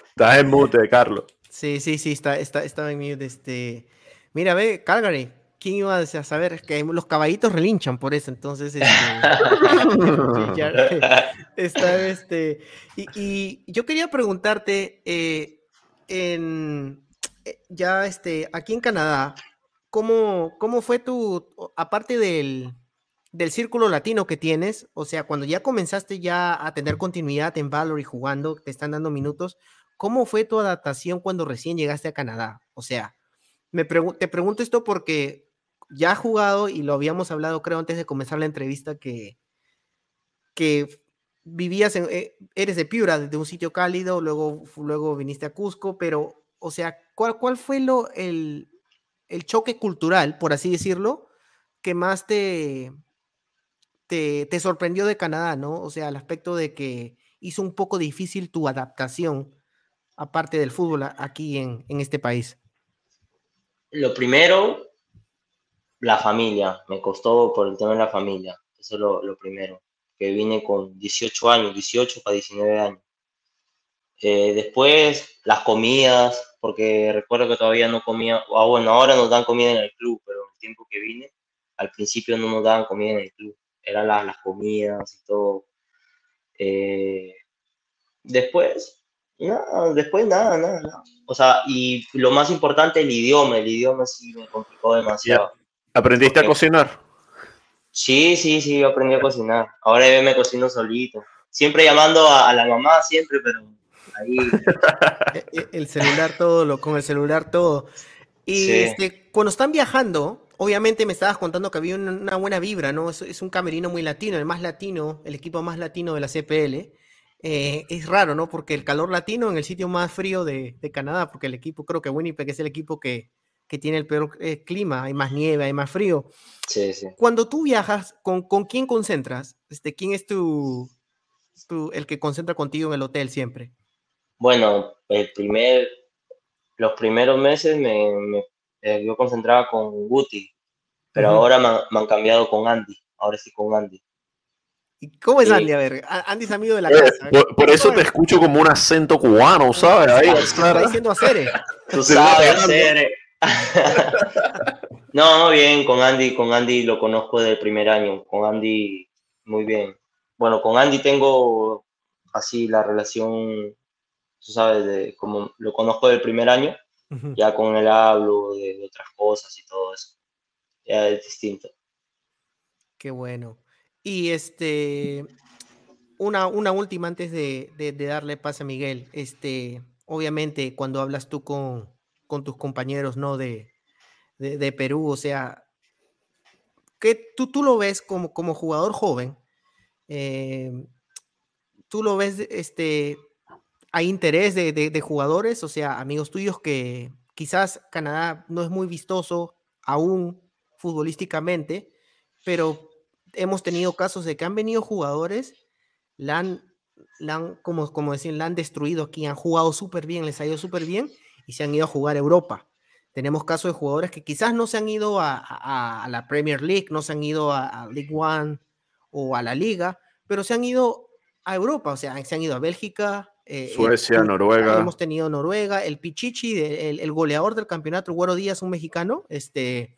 Estás en mute, Carlos. Sí, sí, sí, está, está, estaba en mute. Este... Mira, ve, Calgary. ¿Quién iba a saber? Que los caballitos relinchan por eso, entonces. Este... está, este... Y, yo quería preguntarte, eh, en, eh, ya este, aquí en Canadá, ¿cómo, ¿cómo fue tu, aparte del, del círculo latino que tienes, o sea, cuando ya comenzaste ya a tener continuidad en Valor y jugando, te están dando minutos, ¿cómo fue tu adaptación cuando recién llegaste a Canadá? O sea, me te pregunto esto porque ya has jugado y lo habíamos hablado creo antes de comenzar la entrevista que, que vivías en, eh, eres de Piura, de un sitio cálido, luego, luego viniste a Cusco, pero, o sea, ¿cuál, cuál fue lo, el, el choque cultural, por así decirlo, que más te, te, sorprendió de Canadá, ¿no? O sea, el aspecto de que hizo un poco difícil tu adaptación, aparte del fútbol, aquí en, este país. Lo primero, la familia. Me costó por el tema de la familia. Eso es lo, primero. Que vine con 18 años, 18 para 19 años. Eh, después, las comidas, porque recuerdo que todavía no comía, ah, bueno, ahora nos dan comida en el club, pero en el tiempo que vine, al principio no nos daban comida en el club eran las, comidas y todo. Eh, después, no, después nada, nada, O sea, y lo más importante, el idioma. El idioma sí me complicó demasiado. ¿Aprendiste a cocinar? Sí, sí, sí, yo aprendí a cocinar. Ahora yo me cocino solito. Siempre llamando a, la mamá, siempre, pero ahí. E, e, el celular todo, lo, con el celular todo. Y este, cuando están viajando, obviamente me estabas contando que había una, buena vibra, ¿no? Es, un camerino muy latino, el más latino, el equipo más latino de la CPL. Eh, es raro, ¿no? Porque el calor latino en el sitio más frío de, Canadá, porque el equipo, creo que Winnipeg es el equipo que, tiene el peor eh, clima, hay más nieve, hay más frío. Sí, sí. Cuando tú viajas, ¿con, con quién concentras? Este, ¿Quién es tu, el que concentra contigo en el hotel siempre? Bueno, el primer, los primeros meses me, me eh, yo concentraba con Guti, pero ahora me, han cambiado con Andy, ahora sí con Andy. ¿Y cómo es Andy? A ver, Andy es amigo de la eh, casa. Por, eso te escucho como un acento cubano, ¿sabes? Ahí está diciendo hacer. Tú sabes hacer. no, bien, con Andy, con Andy lo conozco desde el primer año, con Andy muy bien. Bueno, con Andy tengo así la relación, tú sabes, de como lo conozco del primer año, ya con él hablo de, otras cosas y todo eso. Ya es distinto. Qué bueno. Y este, una, una última antes de, darle pase a Miguel. Este, obviamente, cuando hablas tú con, con tus compañeros, ¿no? De, de, Perú, o sea, que tú, tú lo ves como, como jugador joven, eh, tú lo ves, este, hay interés de, de, jugadores, o sea, amigos tuyos que quizás Canadá no es muy vistoso aún futbolísticamente, pero hemos tenido casos de que han venido jugadores, la han, como, como decir, la han destruido aquí, han jugado súper bien, les ha ido súper bien y se han ido a jugar a Europa. Tenemos casos de jugadores que quizás no se han ido a, la Premier League, no se han ido a, League One o a la Liga, pero se han ido a Europa, o sea, se han ido a Bélgica. Eh, Suecia, Noruega. Hemos tenido Noruega, el Pichichi, el, goleador del campeonato, el Güero Díaz, un mexicano, este,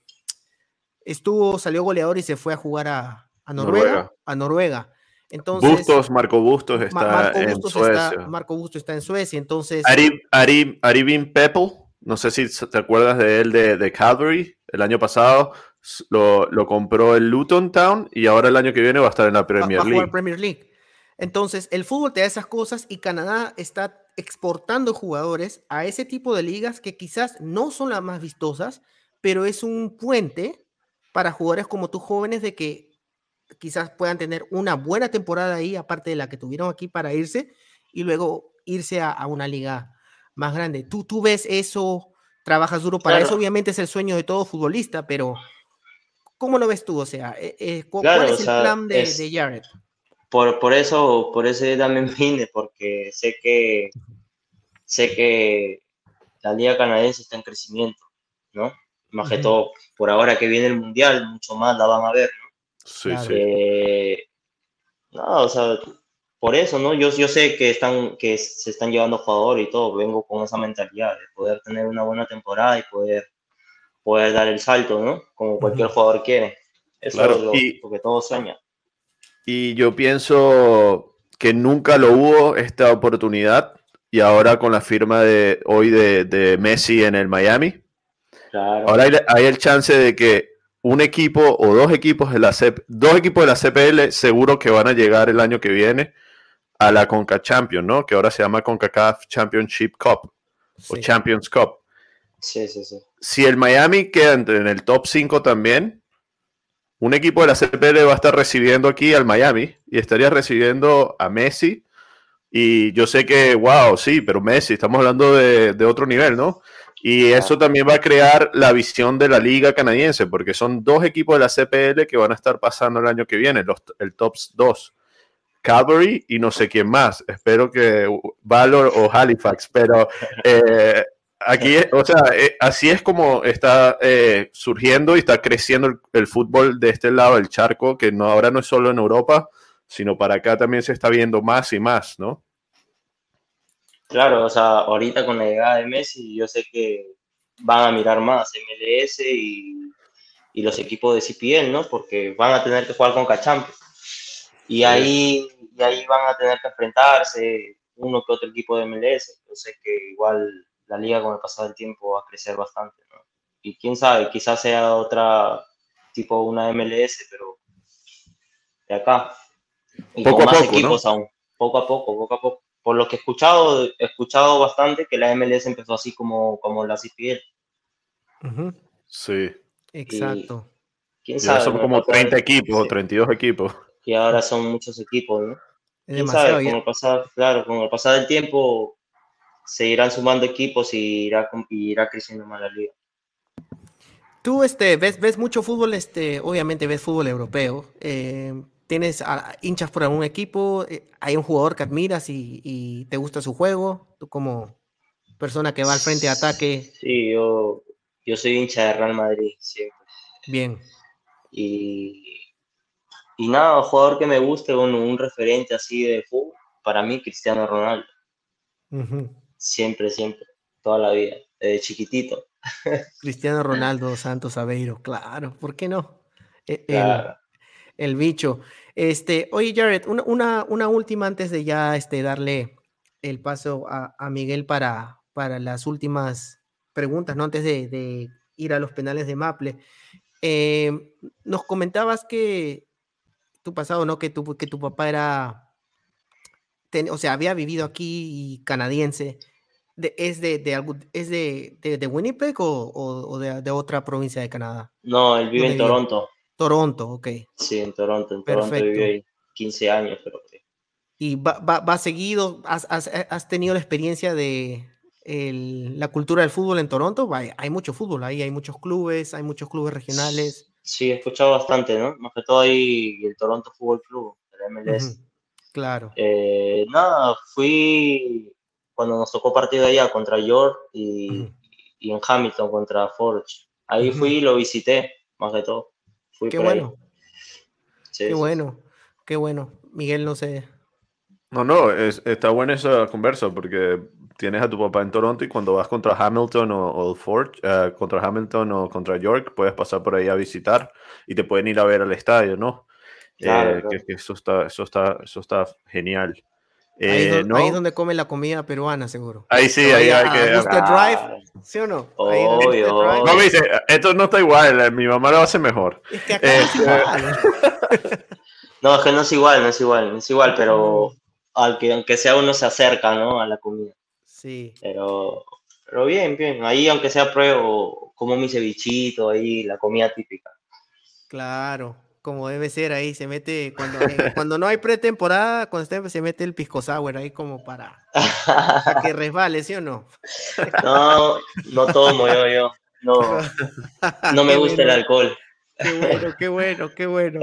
estuvo, salió goleador y se fue a jugar a, Noruega, a Noruega. Entonces, Bustos, Marco Bustos está en Suecia. Marco Bustos está en Suecia, entonces... Ari, Aribin Peppel, no sé si te acuerdas de él de, de Calvary, el año pasado lo, lo, compró el Luton Town y ahora el año que viene va a estar en la Premier va, League. Premier League. Entonces, el fútbol te da esas cosas y Canadá está exportando jugadores a ese tipo de ligas que quizás no son las más vistosas, pero es un puente para jugadores como tú jóvenes de que quizás puedan tener una buena temporada ahí, aparte de la que tuvieron aquí para irse, y luego irse a, a una liga más grande. Tú, tú ves eso, trabajas duro para eso, obviamente es el sueño de todo futbolista, pero ¿cómo lo ves tú? O sea, eh, eh, ¿cuál es el plan de, de, Jared? Por, por, eso, por eso yo también vine, porque sé que sé que la liga canadiense está en crecimiento, ¿no? Más que todo, por ahora que viene el mundial, mucho más la van a ver, ¿no? Sí, sí. Eh, no, o sea, por eso, ¿no? Yo, yo sé que, están, que se están llevando jugadores y todo, vengo con esa mentalidad de poder tener una buena temporada y poder, poder dar el salto, ¿no? Como cualquier jugador quiere. Eso es lo, que todos sueñan. Y yo pienso que nunca lo hubo esta oportunidad y ahora con la firma de hoy de, de Messi en el Miami, claro. ahora hay, hay, el chance de que un equipo o dos equipos de la dos equipos de la CPL seguro que van a llegar el año que viene a la Conca Champions, ¿no? Que ahora se llama CONCACAF Championship Cup o Champions Cup. Sí, sí, sí. Si el Miami queda en el top 5 también, un equipo de la CPL va a estar recibiendo aquí al Miami y estaría recibiendo a Messi. Y yo sé que, wow, sí, pero Messi, estamos hablando de, otro nivel, ¿no? Y eso también va a crear la visión de la liga canadiense, porque son dos equipos de la CPL que van a estar pasando el año que viene, los, el top 2. Calvary y no sé quién más. Espero que Valor o Halifax, pero eh, aquí, o sea, eh, así es como está eh, surgiendo y está creciendo el, fútbol de este lado del charco, que no, ahora no es solo en Europa, sino para acá también se está viendo más y más, ¿no? Claro, o sea, ahorita con la llegada de Messi, yo sé que van a mirar más MLS y, y los equipos de CPL, ¿no? Porque van a tener que jugar con Cachamp. Y ahí, y ahí van a tener que enfrentarse uno que otro equipo de MLS. Yo sé que igual la liga con el pasar del tiempo va a crecer bastante, ¿no? Y quién sabe, quizás sea otra tipo una MLS, pero de acá. Y poco con más equipos aún. Poco a poco, poco a poco. Por lo que he escuchado, he escuchado bastante que la MLS empezó así como, como la CPL. Sí. Exacto. ¿Quién sabe? son como 30 equipos o 32 equipos que ahora son muchos equipos, ¿no? ¿Quién sabe? Con el pasar, claro, con el pasar del tiempo se irán sumando equipos y irá, irá creciendo más la liga. Tú este, ves, ves mucho fútbol, este, obviamente ves fútbol europeo. Eh, ¿Tienes hinchas por algún equipo? Eh, ¿Hay un jugador que admiras y, te gusta su juego? Tú como persona que va al frente de ataque. Sí, yo, yo soy hincha de Real Madrid siempre. Bien. Y y nada, un jugador que me guste, un, un referente así de fútbol, para mí Cristiano Ronaldo. Siempre, siempre, toda la vida, desde chiquitito. Cristiano Ronaldo Santos Aveiro, claro, ¿por qué no? E, el, el bicho. Este, oye, Jared, una, una, última antes de ya este, darle el paso a, a Miguel para, para las últimas preguntas, ¿no? Antes de, de ir a los penales de Maple. Eh, nos comentabas que tu pasado, ¿no? Que tu, que tu papá era, o sea, había vivido aquí y canadiense. ¿Es de, de, es de, de, Winnipeg o, o de, de, otra provincia de Canadá? No, él vive en Toronto. Toronto, ok. Sí, en Toronto. En Toronto vive ahí 15 años, pero. ¿Y va, va, va seguido? ¿Has, has, has, tenido la experiencia de el, la cultura del fútbol en Toronto? Hay mucho fútbol ahí, hay muchos clubes, hay muchos clubes regionales. Sí, he escuchado bastante, ¿no? Más que todo ahí el Toronto Fútbol Club, el MLS. Claro. Eh, nada, fui cuando nos tocó partido allá contra York y, y en Hamilton contra Forge. Ahí fui y lo visité, más que todo. Fui qué bueno. qué bueno, qué bueno. Miguel, no sé. No, no, es, está buena esa conversa porque tienes a tu papá en Toronto y cuando vas contra Hamilton o, Forge, eh, contra Hamilton o contra York, puedes pasar por ahí a visitar y te pueden ir a ver al estadio, ¿no? Eh, que, eso, está, eso, está, eso está genial. Ahí, es eh, donde come la comida peruana, seguro. Ahí sí, ahí hay que. Drive, ¿sí o no? Obvio. No, me dice, esto no está igual, mi mamá lo hace mejor. Es que acá es igual. no, es que no es igual, no es igual, no es igual, pero aunque, aunque sea uno se acerca, ¿no? A la comida. Sí. Pero, pero bien, bien. Ahí, aunque sea pruebo, como mi cevichito, ahí, la comida típica. Claro como debe ser ahí, se mete, cuando, cuando no hay pretemporada, cuando se mete el pisco sour ahí como para, que resbale, ¿sí o no? No, no tomo yo, yo, no, no me gusta el alcohol. Qué bueno, qué bueno, qué bueno.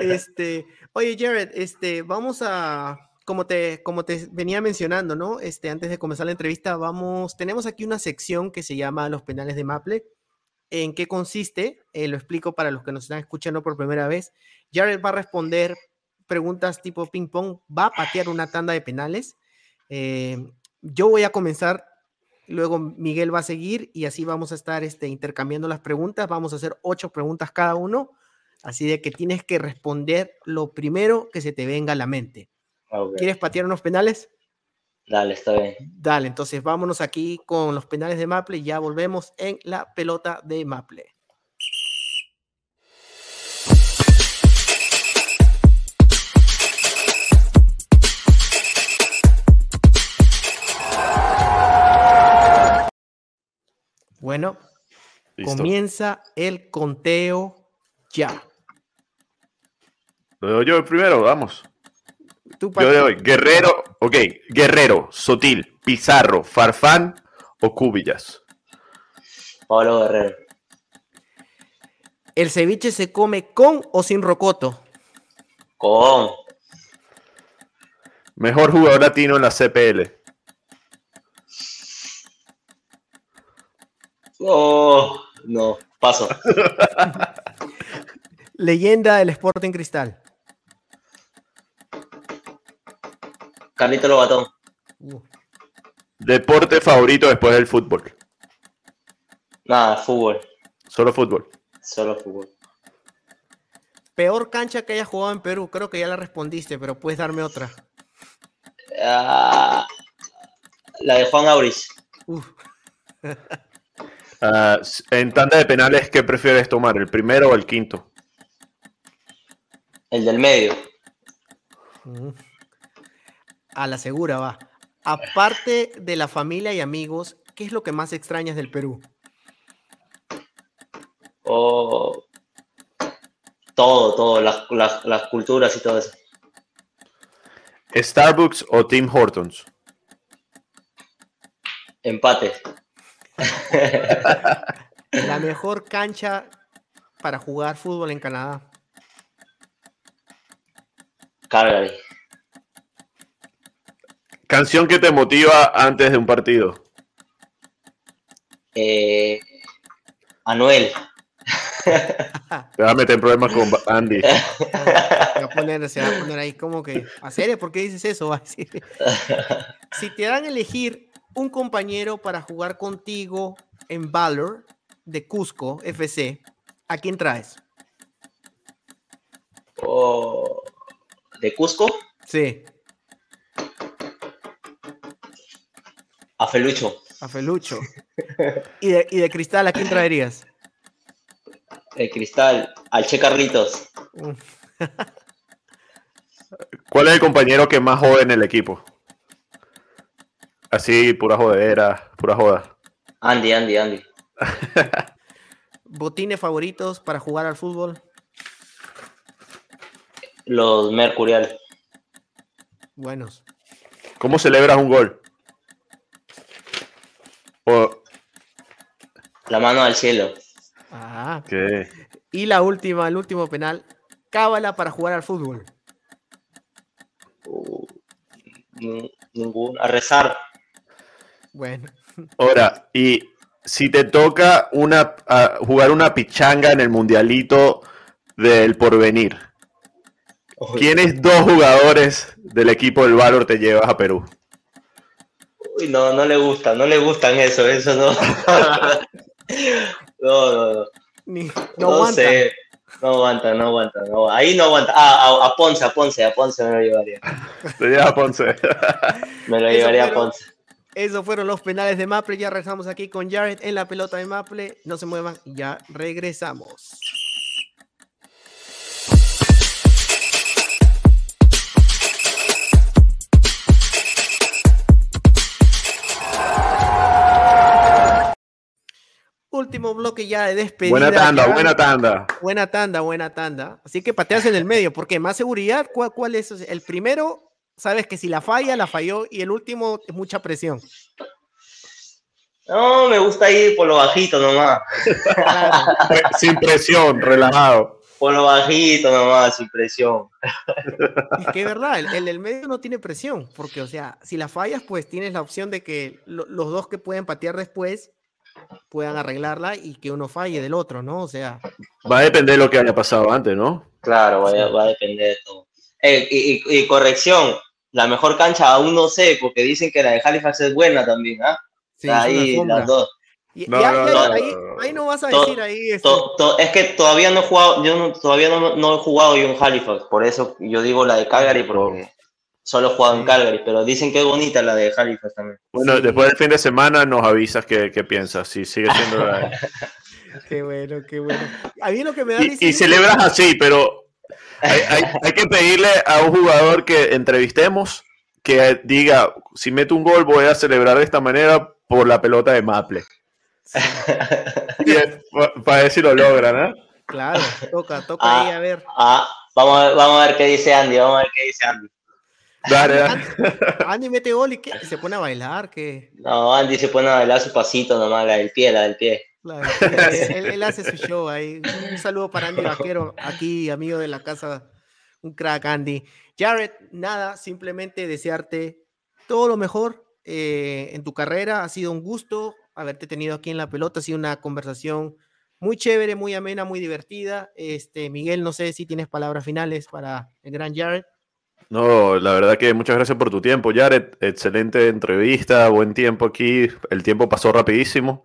Este, oye, Jared, este, vamos a, como te, como te venía mencionando, ¿no? Este, antes de comenzar la entrevista, vamos, tenemos aquí una sección que se llama Los penales de Maple en qué consiste, eh, lo explico para los que nos están escuchando por primera vez. Jared va a responder preguntas tipo ping pong, va a patear una tanda de penales. Eh, yo voy a comenzar, luego Miguel va a seguir y así vamos a estar este, intercambiando las preguntas. Vamos a hacer ocho preguntas cada uno, así de que tienes que responder lo primero que se te venga a la mente. ¿Quieres patear unos penales? Dale, está bien. Dale, entonces vámonos aquí con los penales de Maple y ya volvemos en la pelota de Maple. Bueno, comienza el conteo ya. Lo doy yo primero, vamos. Yo le doy Guerrero, ok, Guerrero, Sotil, Pizarro, Farfán o Cubillas. Pablo Guerrero. ¿El ceviche se come con o sin rocoto? Con. Mejor jugador latino en la CPL. Oh, no, paso. Leyenda del Sporting Cristal. Carlito Lobatón. Deporte favorito después del fútbol. Nada, fútbol. Solo fútbol. Solo fútbol. Peor cancha que haya jugado en Perú, creo que ya la respondiste, pero puedes darme otra. Ah, la de Juan Auris. Ah, en tanda de penales, ¿qué prefieres tomar? ¿El primero o el quinto? El del medio a la segura va. Aparte de la familia y amigos, ¿qué es lo que más extrañas del Perú? Oh, todo, todo, las, culturas y todo eso. ¿Starbucks o Tim Hortons? Empate. la mejor cancha para jugar fútbol en Canadá. Calgary. Canción que te motiva antes de un partido. Eh, Anuel. Te va a meter en problemas con Andy. Se va a poner, se va a poner ahí como que, ¿a serio? ¿Por qué dices eso? Si te dan a elegir un compañero para jugar contigo en Valor de Cusco FC, ¿a quién traes? Oh, ¿De Cusco? Sí. Felucho. A Felucho. ¿Y de, cristal a quién traerías? De cristal, al Che Carlitos. ¿Cuál es el compañero que más jode en el equipo? así, pura jodera, pura joda. Andy, Andy, Andy. ¿Botines favoritos para jugar al fútbol? Los Mercurial. Buenos. ¿Cómo celebras un gol? O- La mano al cielo. Ah, ¿qué? y la última, el último penal. Cábala para jugar al fútbol. Uh, nin- ningún. A rezar. Bueno, Ahora, y si te toca una, jugar una pichanga en el mundialito del porvenir, ¿quiénes dos jugadores del equipo del Valor te llevas a Perú? uy, no, no le gusta, no le gustan eso, eso no. no, no, no. ni- no, No, aguanta. sé. No aguanta, no aguanta. No, ahí no aguanta. Ah, a, a Ponce, a Ponce, a Ponce me lo llevaría. Te llevas a Ponce. Me lo llevaría a fueron- Ponce. Esos fueron los penales de Maple. Ya regresamos aquí con Jared en la pelota de Maple. No se muevan, ya regresamos. Último bloque ya de despedida. buena tanda, ya. buena tanda. Buena tanda, buena tanda. Así que pateas en el medio, porque más seguridad, ¿cuál, cuál es? El primero, sabes que si la falla, la falló, y el último es mucha presión. No, me gusta ir por lo bajito nomás. Sin presión, relajado. Por lo bajito nomás, sin presión. Es que es verdad, el, el del medio no tiene presión, porque, o sea, si la fallas, pues tienes la opción de que lo- los dos que pueden patear después puedan arreglarla y que uno falle del otro, ¿no? O sea, Va a depender de lo que haya pasado antes, ¿no? Claro, va, a- va a depender de todo. Eh, y, y- y corrección, la mejor cancha aún no sé, porque dicen que la de Halifax es buena también, ¿ah? sí, es una ahí las dos. Y- No, no, ahí, no, no. ahí no vas a To- decir ahí este, To- to- es que todavía no he jugado, yo no- todavía no, no he jugado yo en Halifax, por eso yo digo la de Calgary, porque solo he jugado en Sí. Calgary, pero dicen que es bonita la de Halifax también. Bueno, Sí. después del fin de semana nos avisas qué, qué piensas, si sigue siendo la... Qué bueno, qué bueno. A mí lo que me da y, y celebras así, pero hay, hay- hay que pedirle a un jugador que entrevistemos que diga, si meto un gol voy a celebrar de esta manera por la pelota de Maple. Para ver si lo logran, ¿eh? Claro, toca, toca Ah. ahí a ver. Ah, vamos a, ver, vamos a ver qué dice Andy, vamos a ver qué dice Andy. Dale, dale. Andy mete gol y ¿qué? se pone a bailar, que No, Andy se pone a bailar su pasito nomás, la del pie, la del pie. él, él hace su show ahí. Un saludo para Andy Vaquero, aquí, amigo de la casa, un crack Andy. Jared, nada, simplemente desearte todo lo mejor eh, en tu carrera. Ha sido un gusto haberte tenido aquí en la pelota, ha sido una conversación muy chévere, muy amena, muy divertida. Este, Miguel, no sé si tienes palabras finales para el gran Jared. No, la verdad que muchas gracias por tu tiempo, Jared. Excelente entrevista, buen tiempo aquí. El tiempo pasó rapidísimo.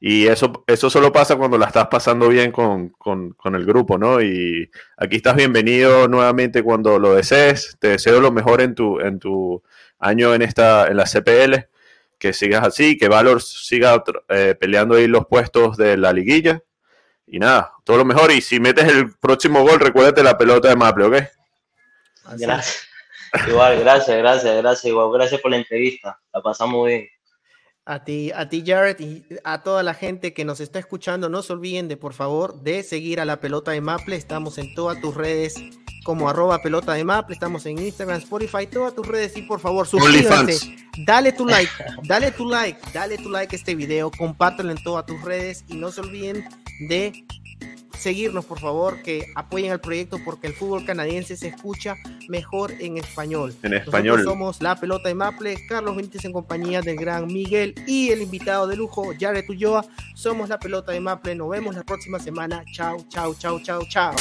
Y eso, eso solo pasa cuando la estás pasando bien con, con- con el grupo, ¿no? Y aquí estás bienvenido nuevamente cuando lo desees. Te deseo lo mejor en tu, en tu año en, esta, en la CPL. Que sigas así, que Valor siga eh, peleando ahí los puestos de la liguilla. Y nada, todo lo mejor. Y si metes el próximo gol, recuérdate la pelota de Maple, ¿ok? Así. Gracias. Igual, gracias, gracias, gracias, igual, gracias por la entrevista. La pasamos bien. A ti, a ti, Jared, y a toda la gente que nos está escuchando, no se olviden de, por favor, de seguir a la pelota de Maple. Estamos en todas tus redes como arroba pelota de Maple. Estamos en Instagram, Spotify, todas tus redes. Y por favor, suscríbanse. OnlyFans. Dale tu like, dale tu like, dale tu like a este video, compártelo en todas tus redes y no se olviden de seguirnos, por favor, que apoyen al proyecto porque el fútbol canadiense se escucha mejor en español. En español. Somos La Pelota de Maple, Carlos Benítez en compañía del gran Miguel y el invitado de lujo, Jared Ulloa. Somos La Pelota de Maple. Nos vemos la próxima semana. Chao, chao, chao, chao, chao.